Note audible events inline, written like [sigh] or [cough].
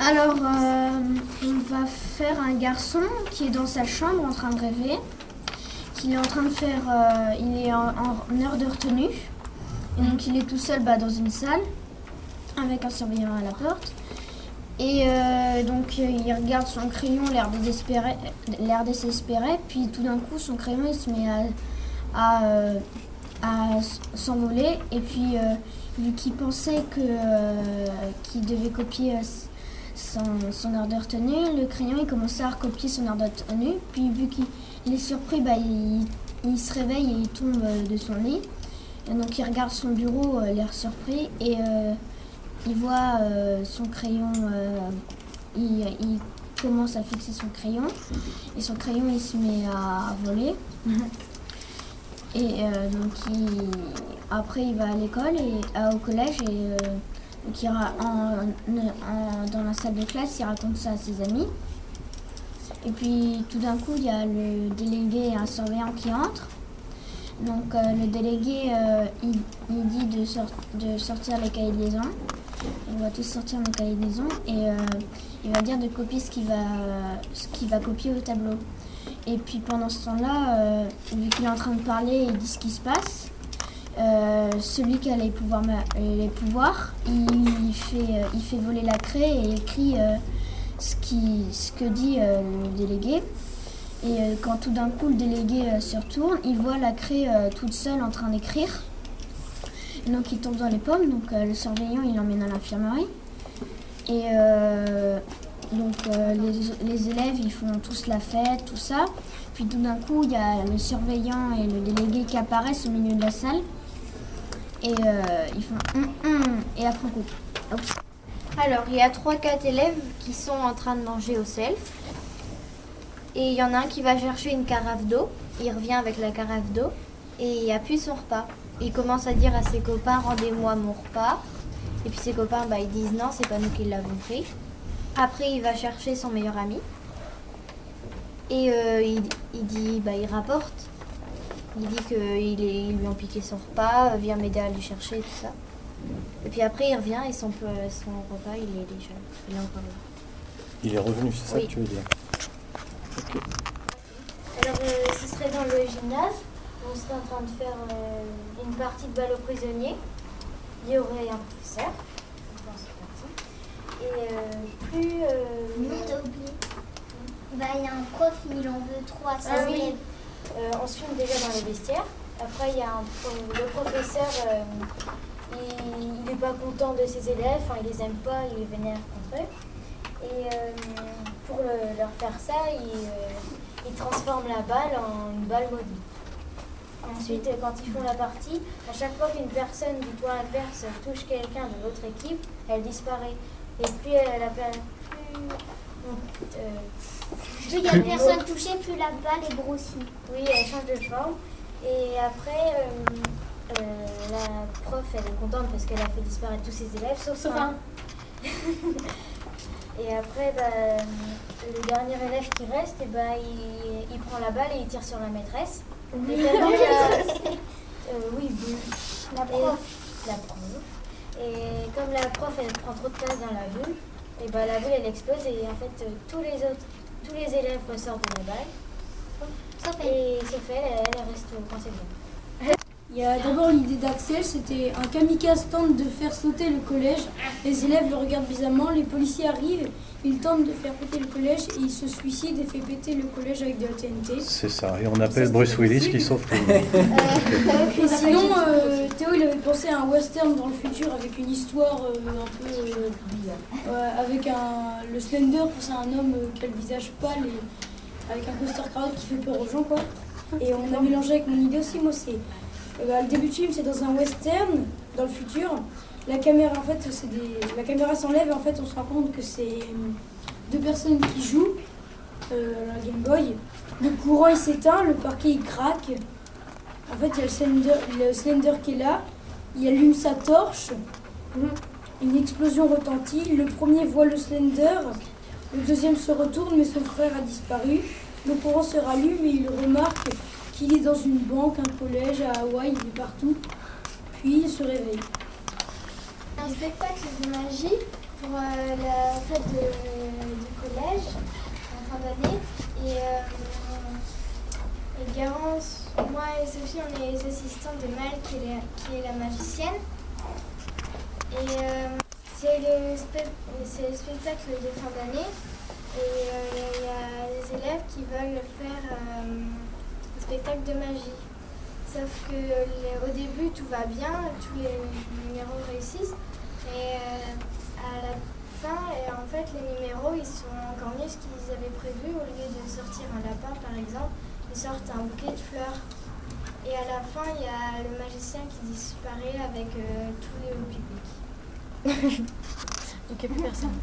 Alors, euh, on va faire un garçon qui est dans sa chambre en train de rêver, qu'il est en train de faire, euh, il est en, heure de retenue, et donc il est tout seul bah, dans une salle avec un surveillant à la porte. Et euh, donc il regarde son crayon, l'air désespéré, puis tout d'un coup son crayon il se met à, s'envoler, et puis vu qu'il pensait que qu'il devait copier son, son heure de retenue, le crayon il commençait à recopier son heure de retenue, puis vu qu'il il est surpris, bah, il, il se réveille et il tombe euh, de son lit. Et donc il regarde son bureau, euh, l'air surpris, et euh, il voit euh, son crayon, il, il commence à fixer son crayon, et son crayon il se met à, voler. [laughs] Et donc il- après il va à l'école et au collège et ra- en- dans la salle de classe il raconte ça à ses amis. Et puis tout d'un coup il y a le délégué et un surveillant qui entrent. Donc euh, le délégué euh, il, dit de, sor- de sortir les cahiers de liaison. On va tous sortir nos cahiers de liaison et euh, il va dire de copier ce qu'il va, va copier au tableau. Et puis pendant ce temps-là, vu qu'il est en train de parler, il dit ce qui se passe. Euh, celui qui a les pouvoirs, euh, il, fait, euh, il fait voler la craie et écrit ce, qui, ce que dit le délégué. Et quand tout d'un coup le délégué se retourne, il voit la craie toute seule en train d'écrire. Donc il tombe dans les pommes, donc le surveillant il l'emmène à l'infirmerie. Et donc les, les élèves ils font tous la fête, tout ça. Puis tout d'un coup il y a le surveillant et le délégué qui apparaissent au milieu de la salle. Et euh, ils font et après on coupe. Alors, il y a 3-4 élèves qui sont en train de manger au self. Et il y en a un qui va chercher une carafe d'eau. Il revient avec la carafe d'eau et il appuie son repas. Il commence à dire à ses copains Rendez-moi mon repas. Et puis ses copains, bah, ils disent Non, c'est pas nous qui l'avons pris. Après, il va chercher son meilleur ami. Et euh, il, il dit bah, Il rapporte. Il dit qu'ils lui ont piqué son repas, euh, viens m'aider à lui chercher, tout ça. Et puis après, il revient et son, son repas, il est déjà. Il est encore là. Il est revenu, c'est ça Oui. que tu veux dire Alors, euh, ce serait dans le gymnase. On serait en train de faire euh, une partie de balle aux prisonniers. Il y aurait un professeur. Et euh, plus. euh, Non, t'as oublié. Bah, il y a un prof, il en veut trois, ça Ah oui. Euh, on se filme déjà dans les vestiaires. Après, il y a le professeur, euh, il n'est pas content de ses élèves, il les aime pas, il les vénère contre eux. Et euh, pour le- leur faire ça, il, transforme la balle en une balle mobile. Ensuite, quand ils font la partie, à chaque fois qu'une personne du point adverse touche quelqu'un de l'autre équipe, elle disparaît. Et plus elle plus, Plus il y a de personnes touchées, plus la balle est grossie. oui, elle change de forme. Et après, euh, euh, la prof, elle est contente parce qu'elle a fait disparaître tous ses élèves, sauf, un. [laughs] et après, bah, le dernier élève qui reste, et bah, il, il prend la balle et il tire sur la maîtresse. Et [laughs] euh, oui, oui. La Et- prof. la prof. Et comme la prof, elle prend trop de place dans la boule, et bah, la boule, elle explose et en fait, euh, tous les autres, tous les élèves ressortent de la balle. Sauf elle. Et sauf elle, elle, elle reste coincée dedans. Il y a d'abord l'idée d'Axel, c'était un kamikaze tente de faire sauter le collège. Les élèves le regardent bizarrement, les policiers arrivent, ils tentent de faire péter le collège et il se suicide et fait péter le collège avec de la TNT. C'est ça. Et on appelle Bruce Willis qui sauve tout le [laughs] monde. Et sinon, euh, Théo il avait pensé à un western dans le futur avec une histoire euh, un peu euh, ouais, avec un le Slender, c'est un homme euh, qui a le visage pâle et avec un costard cravate qui fait peur aux gens quoi. Et on a mélangé avec mon idée aussi, moi c'est euh, bah, le début du film c'est dans un western dans le futur. La caméra en fait c'est des la caméra s'enlève et en fait on se rend compte que c'est euh, deux personnes qui jouent euh, la Game Boy. Le courant il s'éteint, le parquet il craque. En fait, il y a le Slender, le Slender qui est là. Il allume sa torche. Une explosion retentit. Le premier voit le Slender. Le deuxième se retourne, mais son frère a disparu. Le courant se rallume et il remarque qu'il est dans une banque, un collège, à Hawaï, il est partout. Puis il se réveille. Un spectacle de magie pour euh, la fête de- du collège en fin d'année. Et, euh, Garance, moi et Sophie, on est les assistants de Mal qui est la, magicienne. Et euh, c'est le, spectacle de fin d'année. Et euh, il y a des élèves qui veulent faire spectacle de magie. Sauf que les- au début tout va bien, tous les numéros réussissent. Et euh, à la fin, et en fait, les numéros ils sont encore mieux ce qu'ils avaient prévu. Au lieu de sortir un lapin par exemple, ils sortent un bouquet de fleurs. Et à la fin, il y a le magicien qui disparaît avec euh, tout le public. Donc [laughs] il n'y a plus personne.